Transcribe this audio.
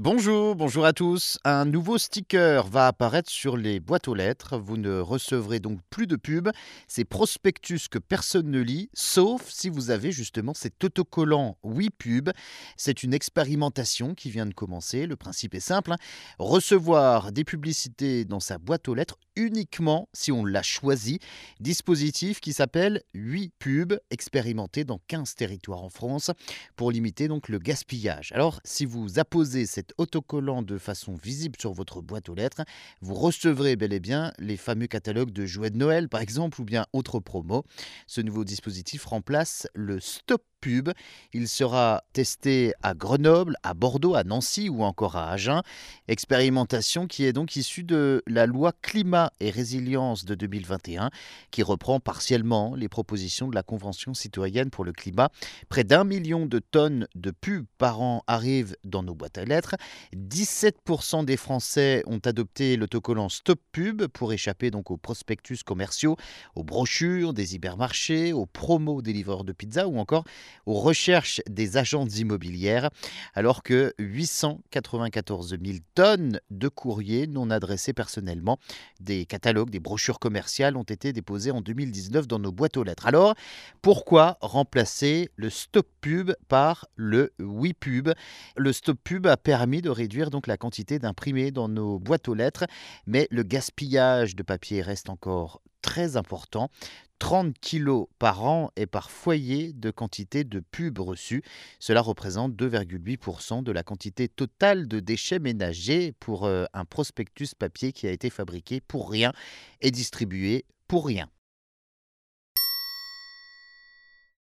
Bonjour, bonjour à tous. Un nouveau sticker va apparaître sur les boîtes aux lettres. Vous ne recevrez donc plus de pubs. Ces prospectus que personne ne lit, sauf si vous avez justement cet autocollant Oui Pub. C'est une expérimentation qui vient de commencer. Le principe est simple hein. recevoir des publicités dans sa boîte aux lettres uniquement si on l'a choisi. Dispositif qui s'appelle 8 Pub, expérimenté dans 15 territoires en France pour limiter donc le gaspillage. Alors, si vous apposez cette autocollant de façon visible sur votre boîte aux lettres, vous recevrez bel et bien les fameux catalogues de jouets de Noël, par exemple, ou bien autres promos. Ce nouveau dispositif remplace le Stop pub. Il sera testé à Grenoble, à Bordeaux, à Nancy ou encore à Agen. Expérimentation qui est donc issue de la loi climat et résilience de 2021 qui reprend partiellement les propositions de la Convention citoyenne pour le climat. Près d'un million de tonnes de pubs par an arrivent dans nos boîtes à lettres. 17% des Français ont adopté l'autocollant Stop Pub pour échapper donc aux prospectus commerciaux, aux brochures des hypermarchés, aux promos des livreurs de pizza ou encore aux recherches des agences immobilières, alors que 894 000 tonnes de courriers non adressés personnellement, des catalogues, des brochures commerciales ont été déposés en 2019 dans nos boîtes aux lettres. Alors, pourquoi remplacer le stop pub par le oui pub Le stop pub a permis de réduire donc la quantité d'imprimés dans nos boîtes aux lettres, mais le gaspillage de papier reste encore très important. 30 kilos par an et par foyer de quantité de pubs reçus. Cela représente 2,8% de la quantité totale de déchets ménagers pour euh, un prospectus papier qui a été fabriqué pour rien et distribué pour rien.